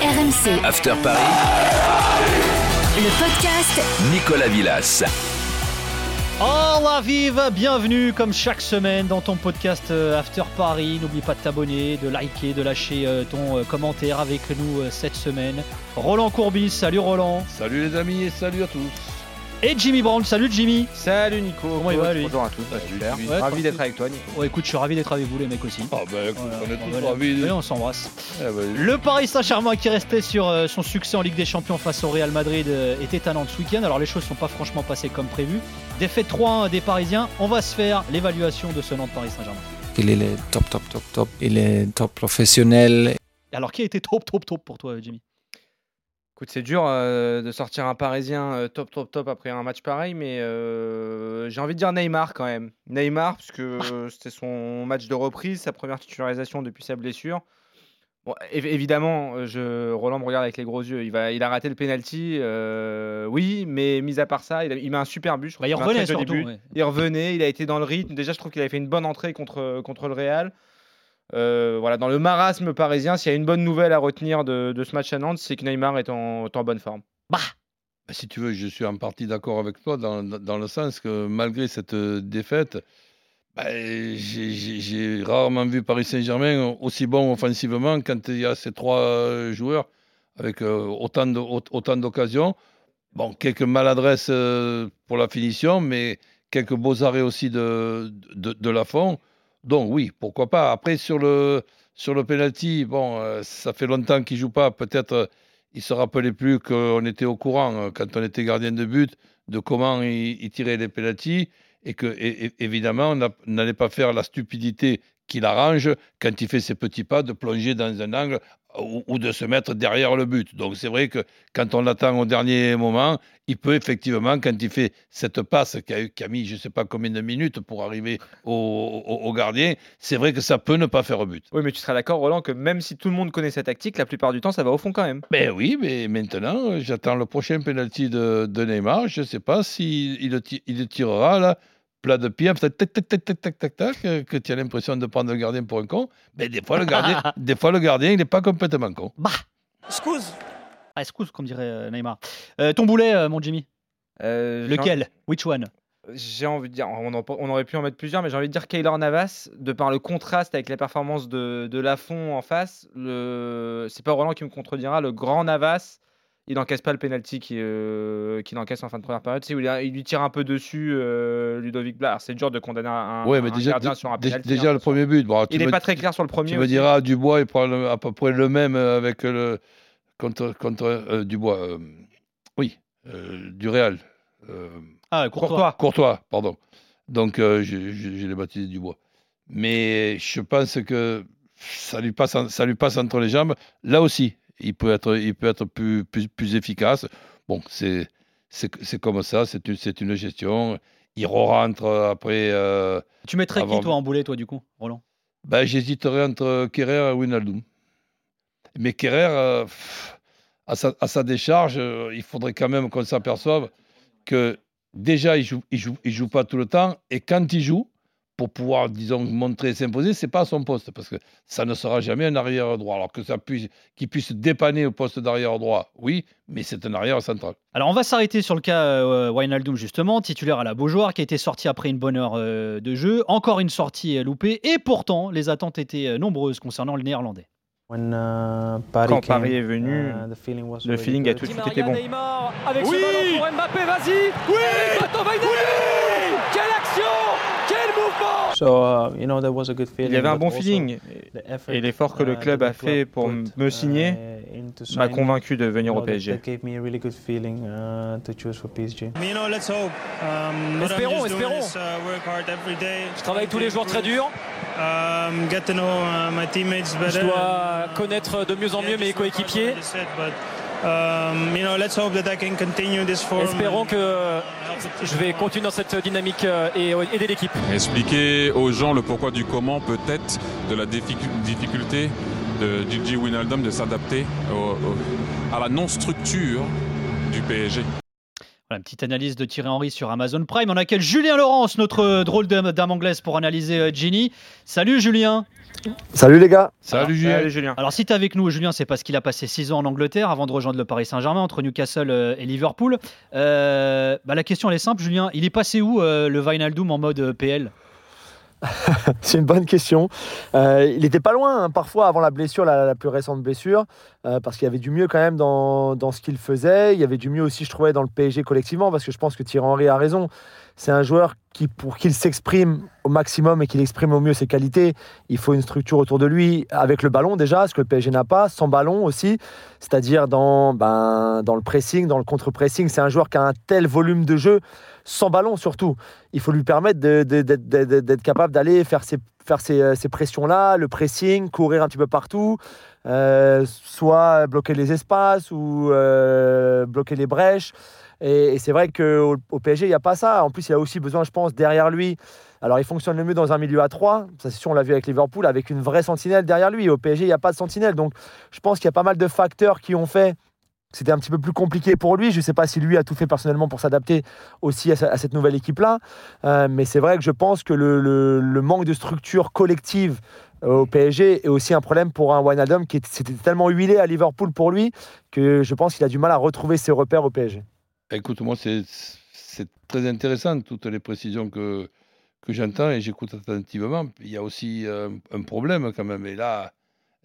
RMC, After Paris, le podcast Nicolas Villas. Oh la vive, bienvenue comme chaque semaine dans ton podcast euh, After Paris. N'oublie pas de t'abonner, de liker, de lâcher euh, ton euh, commentaire avec nous cette semaine. Roland Courbis, salut Roland. Salut les amis et salut à tous. Et Jimmy Brandt, salut Jimmy. Salut Nico, Comment il va, lui Bonjour à tous, bah, super. Ouais, ravi d'être avec toi Nico. Oh écoute, je suis ravi d'être avec vous les mecs aussi. Ah ben écoute, Voilà, on est tous voilà. ravis. Allez, on s'embrasse. Eh ben, Le Paris Saint-Germain qui restait sur euh, son succès en Ligue des Champions face au Real Madrid euh, était à Nantes ce week-end. Alors les choses sont pas franchement passées comme prévu. Défaite 3-1 des Parisiens. On va se faire l'évaluation de ce Nantes Paris Saint-Germain. Il est top, top, top, top. Il est top professionnel. Alors qui a été top, top, top pour toi Jimmy? Écoute, c'est dur euh, de sortir un Parisien euh, top, top, top après un match pareil, mais euh, j'ai envie de dire Neymar quand même. Neymar, parce que c'était son match de reprise, sa première titularisation depuis sa blessure. Bon, év- évidemment, je, Roland me regarde avec les gros yeux. Il, va, il a raté le penalty, oui, mais mis à part ça, il, a- il met un super but. je Bah, il revenait surtout. ouais. Il revenait, il a été dans le rythme. Déjà, je trouve qu'il avait fait une bonne entrée contre, contre le Real. Euh, voilà, dans le marasme parisien, s'il y a une bonne nouvelle à retenir de, ce match à Nantes, c'est que Neymar est en, bonne forme. Bah si tu veux, je suis en partie d'accord avec toi dans, le sens que malgré cette euh, défaite, ben, j'ai- rarement vu Paris Saint-Germain aussi bon offensivement quand il y a ces trois euh, joueurs avec autant d'occasions. Bon, quelques maladresses pour la finition, mais quelques beaux arrêts aussi de, de, de la fond. Donc oui, pourquoi pas. Après, sur le, sur le penalty, bon, euh, ça fait longtemps qu'il joue pas. Peut-être euh, il se rappelait plus qu'on était au courant euh, quand on était gardien de but de comment il, tirait les penalties et que évidemment on n'a- n'allait pas faire la stupidité qu'il arrange quand il fait ses petits pas de plonger dans un angle ou, ou de se mettre derrière le but. Donc c'est vrai que quand on l'attend au dernier moment, il peut effectivement, quand il fait cette passe qui a, qui a mis je ne sais pas combien de minutes pour arriver au, au- au gardien, c'est vrai que ça peut ne pas faire but. Oui, mais tu seras d'accord, Roland, que même si tout le monde connaît sa tactique, la plupart du temps, ça va au fond quand même. Ben oui, mais maintenant, j'attends le prochain penalty de, de Neymar. Je ne sais pas s'il il ti- il le tirera là, plat de pied, peut-être tac, tac, tac, tac, tac, tac, tac, euh, que tu as l'impression de prendre le gardien pour un con. Mais des fois, le gardien, des fois, le gardien il n'est pas complètement con. Bah Ah, excuse, comme dirait euh, Neymar. Euh, ton boulet, euh, mon Jimmy Euh, Lequel? Which one? J'ai envie de dire, on, en- on aurait pu en mettre plusieurs, mais j'ai envie de dire Kaylor Navas, de par le contraste avec la performance de, de Lafont en face, le... c'est pas Roland qui me contredira, le grand Navas, il n'encaisse pas le penalty qu'il euh, qu'il encaisse en fin de première période. Il, lui tire un peu dessus, euh, Ludovic Blas. Alors, C'est dur de condamner un, Ouais, mais un déjà, gardien sur un penalty. déjà hein. le premier but. Bon, Il n'est me, pas très clair sur le premier. tu me aussi. diras, Dubois, il prend le- à peu près le même avec le. contre, contre euh, Dubois. euh, oui, euh, du Real. Euh, Ah, Courtois. Courtois. Courtois, pardon. Donc, euh, je l'ai baptisé Dubois. Mais je pense que ça lui passe, ça lui passe entre les jambes. Là aussi, il peut être, il peut être plus, plus, plus efficace. Bon, c'est, comme ça, c'est une, c'est une gestion. Il rentre après. euh, Tu mettrais Avant- qui, toi, en boulet, toi, du coup, Roland? Ben, j'hésiterais entre Kerrer et Wijnaldum. Mais Kerrer, euh, à, sa, à sa décharge, euh, il faudrait quand même qu'on s'aperçoive que déjà, il ne joue, il joue, il joue pas tout le temps. Et quand il joue, pour pouvoir, disons, montrer et s'imposer, c'est pas à son poste. Parce que ça ne sera jamais un arrière droit. Alors que ça puisse, qu'il puisse dépanner au poste d'arrière droit, oui, mais c'est un arrière central. Alors, on va s'arrêter sur le cas euh, Wijnaldum, justement, titulaire à la Beaujoire, qui a été sorti après une bonne heure euh, de jeu. Encore une sortie euh, loupée. Et pourtant, les attentes étaient euh, nombreuses concernant le néerlandais. When, uh, Paris Quand came, Paris est venu, uh, the feeling was Le feeling a good. tout de suite été bon. Neymar avec ce ballon pour Mbappé, vas-y Oui Bateau Quelle action Quel mouvement So, uh, you know, there was a good feeling. Il y avait un bon feeling. Et l'effort que le uh, club that a fait pour m- me signer uh, m'a convaincu de you venir know, au that- PSG. That gave me a really good feeling uh, to choose for PSG. You know, let's hope. Um, Espérons, espérons. is, uh, work hard every day. Je travaille tous les jours très dur. Um, uh. Je dois connaître de mieux en mieux mes coéquipiers. Um, you know, let's hope that I can continue this form. Espérons que je vais continuer dans cette dynamique euh, et aider l'équipe. Expliquer aux gens le pourquoi du comment, peut-être de la difficu- difficulté de Gigi Wijnaldum de s'adapter à la non-structure du PSG. Voilà, une petite analyse de Thierry Henry sur Amazon Prime. On accueille Julien Laurence, notre drôle de dame anglaise, pour analyser euh, Ginny. Salut Julien. Salut les gars. Salut Julien. Alors si tu es avec nous, Julien, c'est parce qu'il a passé 6 ans en Angleterre avant de rejoindre le Paris Saint-Germain entre Newcastle euh, et Liverpool. Euh, bah, la question elle est simple, Julien. Il est passé où euh, le Vinaldoom en mode euh, PL C'est une bonne question. Euh, il était pas loin, hein, parfois, avant la blessure, la, plus récente blessure, euh, parce qu'il y avait du mieux quand même dans, ce qu'il faisait. Il y avait du mieux aussi, je trouvais, dans le PSG collectivement, parce que je pense que Thierry Henry a raison. C'est un joueur qui, pour qu'il s'exprime au maximum et qu'il exprime au mieux ses qualités, il faut une structure autour de lui avec le ballon déjà, ce que le PSG n'a pas, sans ballon aussi, c'est-à-dire ben, dans le pressing, dans le contre-pressing. C'est un joueur qui a un tel volume de jeu, sans ballon surtout. Il faut lui permettre d'être capable d'aller faire faire ces, euh, pressions-là, le pressing, courir un petit peu partout, euh, soit bloquer les espaces ou euh, bloquer les brèches. Et, c'est vrai qu'au au PSG, il n'y a pas ça. En plus, il a aussi besoin, je pense, derrière lui. Alors, il fonctionne le mieux dans un milieu à 3. Ça, c'est sûr, on l'a vu avec Liverpool, avec une vraie sentinelle derrière lui. Au PSG, il n'y a pas de sentinelle. Donc, je pense qu'il y a pas mal de facteurs qui ont fait c'était un petit peu plus compliqué pour lui. Je ne sais pas si lui a tout fait personnellement pour s'adapter aussi à, ce- à cette nouvelle équipe-là. Euh, mais c'est vrai que je pense que le, manque de structure collective euh, au PSG est aussi un problème pour un Wijnaldum qui s'était tellement huilé à Liverpool pour lui que je pense qu'il a du mal à retrouver ses repères au PSG. Écoute, moi, c'est très intéressant, toutes les précisions que, j'entends et j'écoute attentivement. Il y a aussi euh, un problème quand même. Et là,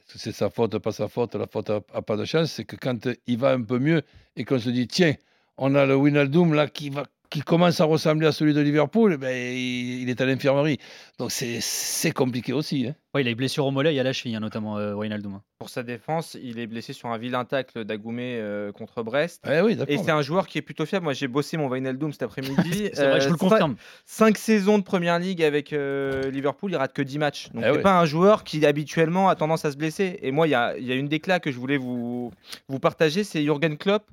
c'est sa faute, pas sa faute La faute n'a pas de chance. C'est que quand il va un peu mieux et qu'on se dit, tiens, on a le Winaldoom là qui, va, qui commence à ressembler à celui de Liverpool, ben, il, il est à l'infirmerie. Donc c'est- c'est compliqué aussi. Hein. Ouais, Il a une blessure au mollet et à la cheville, hein, notamment euh, Wijnaldum. Pour sa défense, il est blessé sur un vilain tacle d'Agoumé euh, contre Brest. Eh oui, Et c'est un joueur qui est plutôt fiable. Moi, j'ai bossé mon Wijnaldum cet après-midi. C'est vrai, je vous le Euh, confirme. 5 saisons de première ligue avec euh, Liverpool, il rate que 10 matchs. Donc, Eh c'est ouais. pas un joueur qui habituellement a tendance à se blesser. Et moi, il y a, il y a une déclat que je voulais vous, vous partager c'est Jürgen Klopp.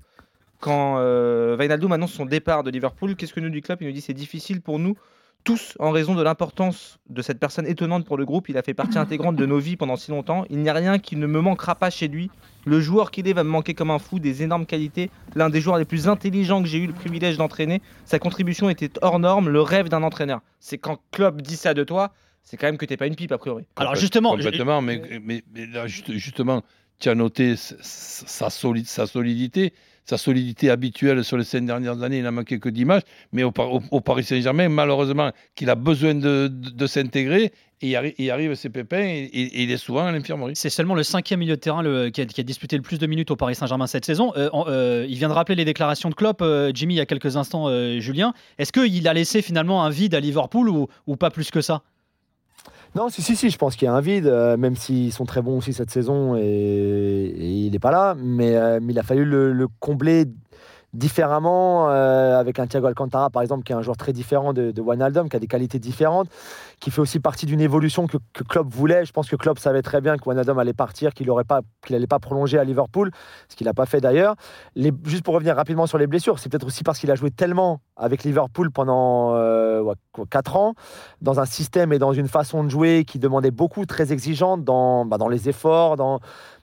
Quand euh, Wijnaldum annonce son départ de Liverpool, qu'est-ce que nous dit Klopp? Il nous dit c'est difficile pour nous tous en raison de l'importance de cette personne étonnante pour le groupe. Il a fait partie intégrante de nos vies pendant si longtemps. Il n'y a rien qui ne me manquera pas chez lui. Le joueur qu'il est va me manquer comme un fou, des énormes qualités. L'un des joueurs les plus intelligents que j'ai eu le privilège d'entraîner. Sa contribution était hors norme, le rêve d'un entraîneur. C'est quand Klopp dit ça de toi, c'est quand même que t'es pas une pipe a priori. Alors justement, je- mais, mais, mais là, juste- justement, tu as noté sa, soli- sa solidité, sa solidité habituelle sur les cinq dernières années. Il n'a manqué que 10 matchs, mais au, Par- au- au Paris Saint-Germain, malheureusement, qu'il a besoin de, s'intégrer, et il, arri- il arrive ses pépins, et, il est souvent à l'infirmerie. C'est seulement le cinquième milieu de terrain qui, a, disputé le plus de minutes au Paris Saint-Germain cette saison. Euh, euh, il vient de rappeler les déclarations de Klopp, euh, Jimmy, il y a quelques instants, Julien. Est-ce qu'il a laissé finalement un vide à Liverpool ou pas plus que ça? Non, si, si, si, je pense qu'il y a un vide, euh, même s'ils sont très bons aussi cette saison et, il n'est pas là. Mais, euh, mais il a fallu le combler différemment euh, avec un Thiago Alcantara, par exemple, qui est un joueur très différent de, de Wijnaldum, qui a des qualités différentes, qui fait aussi partie d'une évolution que, que Klopp voulait. Je pense que Klopp savait très bien que Wijnaldum allait partir, qu'il n'allait pas, allait pas prolonger à Liverpool, ce qu'il n'a pas fait d'ailleurs. Juste pour revenir rapidement sur les blessures, c'est peut-être aussi parce qu'il a joué tellement avec Liverpool pendant 4 ans, dans un système et dans une façon de jouer qui demandait beaucoup, très exigeante dans, bah, dans les efforts, dans,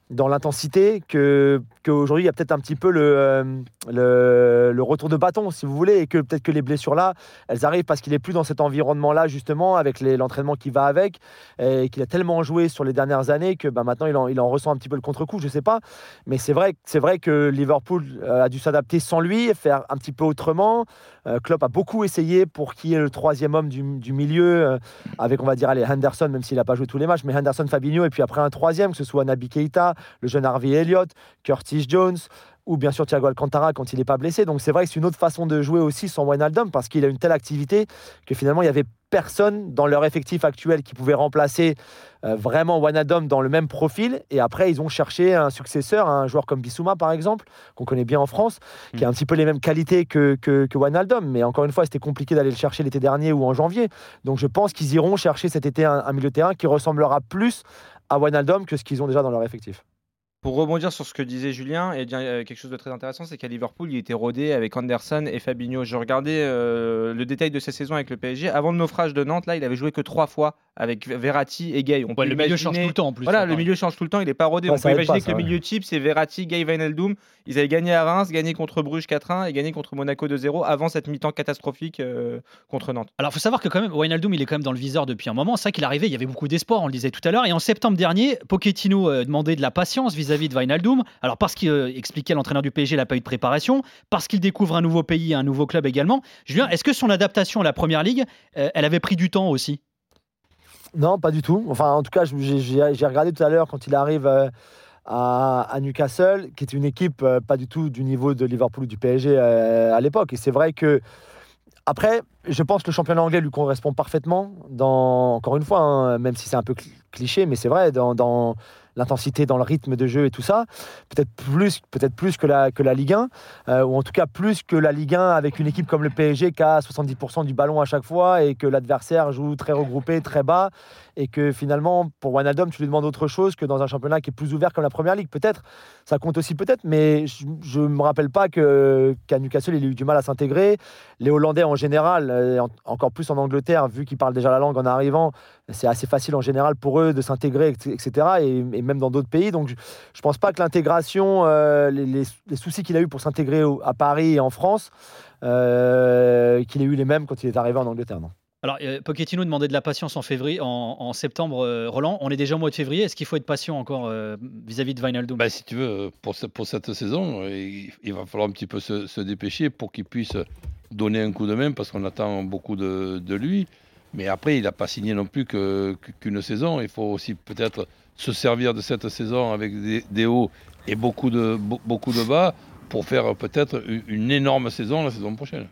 dans l'intensité, que qu'aujourd'hui il y a peut-être un petit peu le, euh, le, le retour de bâton, si vous voulez, et que peut-être que les blessures là, elles arrivent parce qu'il est plus dans cet environnement-là justement, avec l'entraînement qui va avec, et qu'il a tellement joué sur les dernières années que bah, maintenant il en, ressent un petit peu le contre-coup, je sais pas, mais c'est vrai, c'est vrai que Liverpool euh, a dû s'adapter sans lui, faire un petit peu autrement. Euh, Klopp a beaucoup essayé pour qu'il y ait le troisième homme du, du milieu, avec on va dire allez, Henderson, même s'il n'a pas joué tous les matchs, mais Henderson, Fabinho, et puis après un troisième, que ce soit Naby Keita, le jeune Harvey Elliott, Curtis Jones, ou bien sûr Thiago Alcantara quand il n'est pas blessé. Donc c'est vrai que c'est une autre façon de jouer aussi sans Wijnaldum, parce qu'il a une telle activité que finalement il n'y avait personne dans leur effectif actuel qui pouvait remplacer euh, vraiment Wijnaldum dans le même profil. Et après, ils ont cherché un successeur, un joueur comme Bissouma par exemple, qu'on connaît bien en France, qui a un petit peu les mêmes qualités que, que, que Wijnaldum. Mais encore une fois, c'était compliqué d'aller le chercher l'été dernier ou en janvier. Donc je pense qu'ils iront chercher cet été un, un milieu de terrain qui ressemblera plus à Wijnaldum que ce qu'ils ont déjà dans leur effectif. Pour rebondir sur ce que disait Julien, et bien euh, quelque chose de très intéressant, c'est qu'à Liverpool, il était rodé avec Anderson et Fabinho. Je regardais euh, le détail de sa saison avec le PSG. Avant le naufrage de Nantes, là, il avait joué que trois fois avec Verratti et Gay. On Ouais, peut Le milieu change tout le temps en plus. Voilà, ça, le milieu change tout le temps, il n'est pas rodé. Ouais, On peut imaginer pas, que le milieu type, c'est Verratti, Gay, Wijnaldum. Ils avaient gagné à Reims, gagné contre Bruges 4-1 et gagné contre Monaco 2-0 avant cette mi-temps catastrophique euh, contre Nantes. Alors, il faut savoir que quand même, Wijnaldum, il est quand même dans le viseur depuis un moment. C'est vrai qu'il est arrivé, il y avait beaucoup d'espoir, on le disait tout à l'heure. Et en septembre dernier, Pochettino demandait de la patience vis-à-vis. Alors, parce qu'il euh, expliquait l'entraîneur du PSG, il n'a de préparation, parce qu'il découvre un nouveau pays, un nouveau club également. Julien, est-ce que son adaptation à la première ligue, euh, elle avait pris du temps aussi? Non, pas du tout. Enfin, en tout cas, j'ai regardé tout à l'heure quand il arrive euh, à, Newcastle, qui est une équipe euh, pas du tout du niveau de Liverpool ou du PSG à l'époque. Et c'est vrai que, après, je pense que le championnat anglais lui correspond parfaitement, dans, encore une fois, hein, même si c'est un peu cl- cliché, mais c'est vrai, dans l'intensité, dans le rythme de jeu et tout ça. Peut-être plus, que, la, que Ligue 1, euh, ou en tout cas plus que la Ligue 1 avec une équipe comme le PSG qui a 70% du ballon à chaque fois et que l'adversaire joue très regroupé, très bas et que finalement, pour Wijnaldum, tu lui demandes autre chose que dans un championnat qui est plus ouvert comme la Première Ligue. Peut-être, ça compte aussi peut-être, mais je ne me rappelle pas qu'à Newcastle, il a eu du mal à s'intégrer. Les Hollandais en général, euh, en- encore plus en Angleterre, vu qu'ils parlent déjà la langue en arrivant, c'est assez facile en général pour eux de s'intégrer, etc. Et, et même dans d'autres pays. Donc je ne pense pas que l'intégration, euh, les, soucis qu'il a eu pour s'intégrer à Paris et en France, euh, qu'il ait eu les mêmes quand il est arrivé en Angleterre. Non. Alors, euh, Pochettino demandait de la patience en février, en, septembre. euh, Roland, on est déjà au mois de février. Est-ce qu'il faut être patient encore euh, vis-à-vis de Wijnaldum? Ben, si tu veux, pour, ce- pour cette saison, il, va falloir un petit peu se, dépêcher pour qu'il puisse donner un coup de main parce qu'on attend beaucoup de, lui. Mais après, il n'a pas signé non plus qu'une saison. Il faut aussi peut-être se servir de cette saison avec des, des hauts et beaucoup de, be- beaucoup de bas pour faire peut-être une énorme saison la saison prochaine.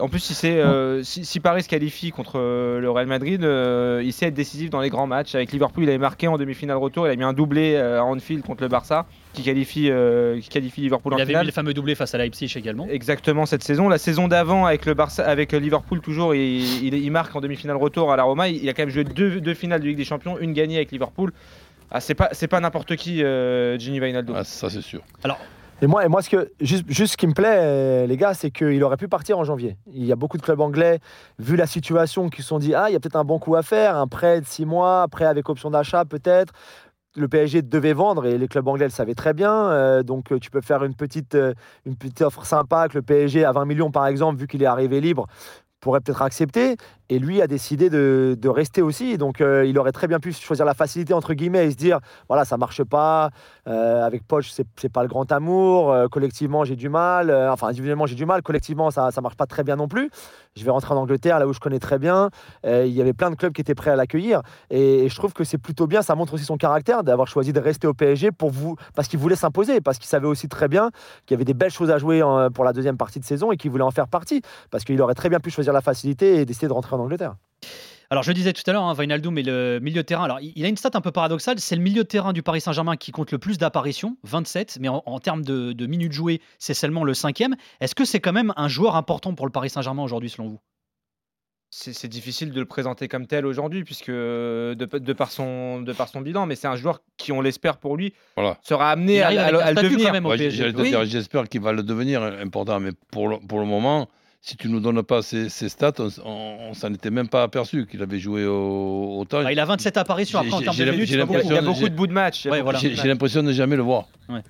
En plus, si, c'est, euh, si, si Paris se qualifie contre euh, le Real Madrid, euh, il sait être décisif dans les grands matchs. Avec Liverpool, il avait marqué en demi-finale retour. Il a mis un doublé à Anfield contre le Barça, qui qualifie, euh, qui qualifie Liverpool en Il avait finale. mis le fameux doublé face à Leipzig également. Exactement cette saison. La saison d'avant avec le Barça, avec Liverpool toujours, il, il, il marque en demi-finale retour à la Roma. Il, il a quand même joué deux, deux finales de Ligue des Champions, une gagnée avec Liverpool. Ah, c'est pas c'est pas n'importe qui, euh, Gini Wijnaldum. Ah, ça c'est sûr. Alors, Et moi, et moi ce, que, juste, juste ce qui me plaît, euh, les gars, c'est qu'il aurait pu partir en janvier. Il y a beaucoup de clubs anglais, vu la situation, qui se sont dit Ah, il y a peut-être un bon coup à faire, un prêt de six mois, un prêt avec option d'achat peut-être. Le PSG devait vendre et les clubs anglais le savaient très bien. euh, donc euh, tu peux faire une petite, une petite offre sympa que le PSG à 20 millions par exemple, vu qu'il est arrivé libre, pourrait peut-être accepter. Et lui a décidé de, rester aussi. Donc euh, il aurait très bien pu choisir la facilité entre guillemets et se dire voilà ça marche pas. euh, avec Poch c'est pas le grand amour. euh, collectivement j'ai du mal. euh, enfin individuellement j'ai du mal. Collectivement ça ça marche pas très bien non plus. Je vais rentrer en Angleterre là où je connais très bien. Il y avait plein de clubs qui étaient prêts à l'accueillir. Et, je trouve que c'est plutôt bien. Ça montre aussi son caractère d'avoir choisi de rester au PSG pour vous parce qu'il voulait s'imposer parce qu'il savait aussi très bien qu'il y avait des belles choses à jouer pour la deuxième partie de saison et qu'il voulait en faire partie parce qu'il aurait très bien pu choisir la facilité et décider de rentrer en Angleterre. Alors, je le disais tout à l'heure, hein, Wijnaldum est le milieu de terrain. Alors, il a une stat un peu paradoxale. C'est le milieu de terrain du Paris Saint-Germain qui compte le plus d'apparitions, 27. Mais en, en termes de, de minutes jouées, c'est seulement le cinquième. Est-ce que c'est quand même un joueur important pour le Paris Saint-Germain aujourd'hui, selon vous? C'est c'est difficile de le présenter comme tel aujourd'hui, puisque de, de par son, de par son bilan, mais c'est un joueur qui, on l'espère pour lui, Voilà. sera amené à, le- à devenir. Ouais, J'espère qu'il va le devenir important, mais pour le, pour le moment, si tu nous donnes pas ces, ces stats, on, on, on s'en était même pas aperçu qu'il avait joué au, autant. Ah, Il a 27 apparitions après en j'ai- termes de minutes. Il y a- beaucoup. de bouts de match. Ouais, voilà. J'ai l'impression de jamais le voir. Ouais.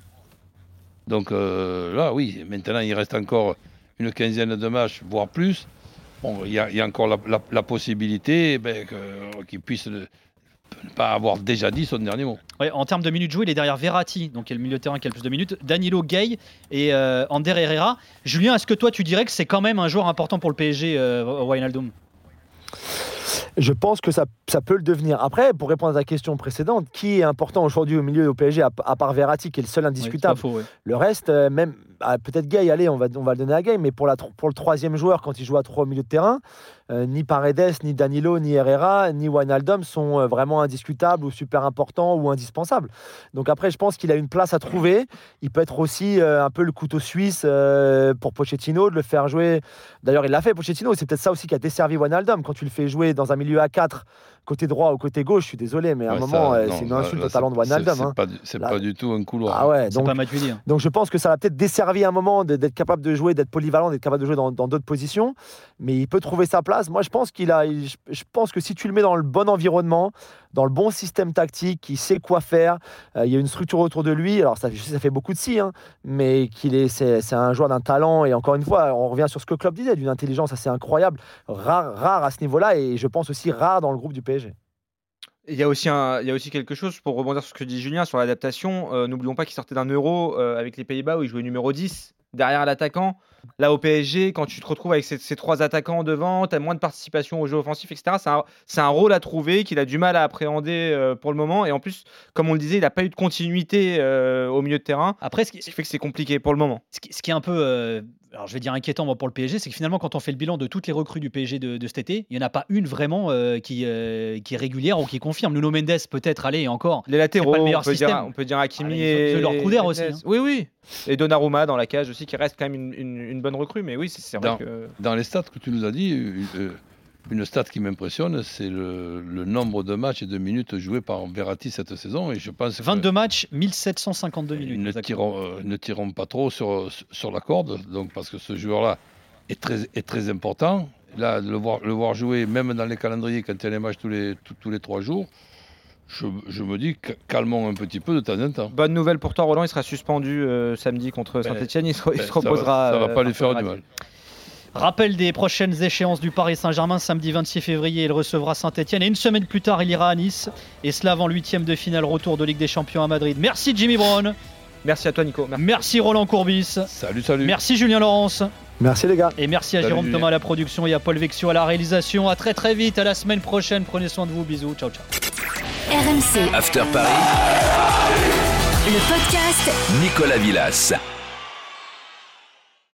Donc euh, là, oui, maintenant il reste encore une quinzaine de matchs, voire plus. Bon, il y, a il y a encore la, la- la possibilité ben, que- qu'il puisse ne pas avoir déjà dit son dernier mot. En termes de minutes jouées, il est derrière Verratti, donc qui est le milieu de terrain qui a le plus de minutes, Danilo Gay et euh, Ander Herrera. Julien, est-ce que toi tu dirais que c'est quand même un joueur important pour le PSG, euh, Wijnaldum? Je pense que ça, ça peut le devenir. Après, pour répondre à ta question précédente, qui est important aujourd'hui au milieu au PSG à, à part Verratti, qui est le seul indiscutable faux. Le reste, euh, même ah, peut-être Gay, allez, on va, on va le donner à Gay, mais pour, la, pour le troisième joueur, quand il joue à trois au milieu de terrain, euh, ni Paredes, ni Danilo, ni Herrera, ni Wijnaldum sont euh, vraiment indiscutables ou super importants ou indispensables. Donc après, je pense qu'il a une place à trouver. Il peut être aussi euh, un peu le couteau suisse euh, pour Pochettino, de le faire jouer. D'ailleurs, il l'a fait, Pochettino. C'est peut-être ça aussi qui a desservi Wijnaldum. Quand tu le fais jouer dans un milieu à 4, côté droit ou côté gauche, je suis désolé, mais à un moment, euh, c'est une insulte là, au talent de Wijnaldum. C'est hein. pas, Là- pas du tout un couloir. Ah ouais, C'est donc pas Matuidi. hein. donc je pense que ça va peut-être desservir servi à un moment d'être capable de jouer, d'être polyvalent, d'être capable de jouer dans d'autres positions, mais il peut trouver sa place. Moi, je pense qu'il a, il- je je pense que si tu le mets dans le bon environnement, dans le bon système tactique, il sait quoi faire, euh, il y a une structure autour de lui. Alors ça, je sais, ça fait beaucoup de si, hein, mais qu'il est, c'est, c'est un joueur d'un talent et encore une fois, on revient sur ce que Klopp disait, d'une intelligence assez incroyable, rare, rare à ce niveau-là et je pense aussi rare dans le groupe du PSG. Il y, a aussi un, il y a aussi quelque chose, pour rebondir sur ce que dit Julien, sur l'adaptation. euh, N'oublions pas qu'il sortait d'un euro euh, avec les Pays-Bas où il jouait numéro 10 derrière l'attaquant. Là, au PSG, quand tu te retrouves avec ces, ces trois attaquants devant, tu as moins de participation au jeu offensif, etc. C'est un, rôle à trouver qu'il a du mal à appréhender euh, pour le moment. Et en plus, comme on le disait, il n'a pas eu de continuité euh, au milieu de terrain. Après, ce qui, Ce qui fait que c'est compliqué pour le moment. ce qui- ce qui est un peu, euh, alors je vais dire inquiétant moi, pour le PSG, c'est que finalement, quand on fait le bilan de toutes les recrues du PSG de, de cet été, il n'y en a pas une vraiment euh, qui, euh, qui est régulière ou qui confirme. Nuno Mendes, peut-être, allez, encore. Les latéraux, pas le on meilleur peut, dire, on peut dire Hakimi Ah, et. leur coup d'air aussi, Mendes. hein. Oui, oui. Et Donnarumma dans la cage aussi, qui reste quand même une, une- une bonne recrue. Mais oui, c'est c'est vrai Dans- que. Dans les stats que tu nous as dit, euh, une stat qui m'impressionne, c'est le, le nombre de matchs et de minutes joués par Verratti cette saison. Et je pense que 22 matchs, 1752 ils minutes. ne tireront, euh, ne tireront pas trop sur, sur la corde, donc parce que ce joueur-là est très, est très important. Là, le voir, le voir jouer, même dans les calendriers, quand il y a les matchs tous les, tous, tous les trois jours, je, je me dis, ca- calmons un petit peu de temps en temps. Bonne nouvelle pour toi, Roland. Il sera suspendu euh, samedi contre Ben, Saint-Etienne. Il, se- il ben, se ça va- reposera. ça va euh, pas lui faire du mal. Rappel des prochaines échéances du Paris Saint-Germain, samedi 26 février, il recevra Saint-Etienne et une semaine plus tard, il ira à Nice. Et cela avant huitième de finale, retour de Ligue des Champions à Madrid. Merci Jimmy Brown, Merci à toi, Nico. Merci. merci Roland Courbis, Salut, salut. merci Julien Laurence. Merci les gars. Et merci à Salut, Jérôme Julien. Thomas à la production et à Paul Vexio à la réalisation. À très très vite, à la semaine prochaine. Prenez soin de vous. Bisous. Ciao, ciao. RMC, After Paris, le podcast Nicolas Villas.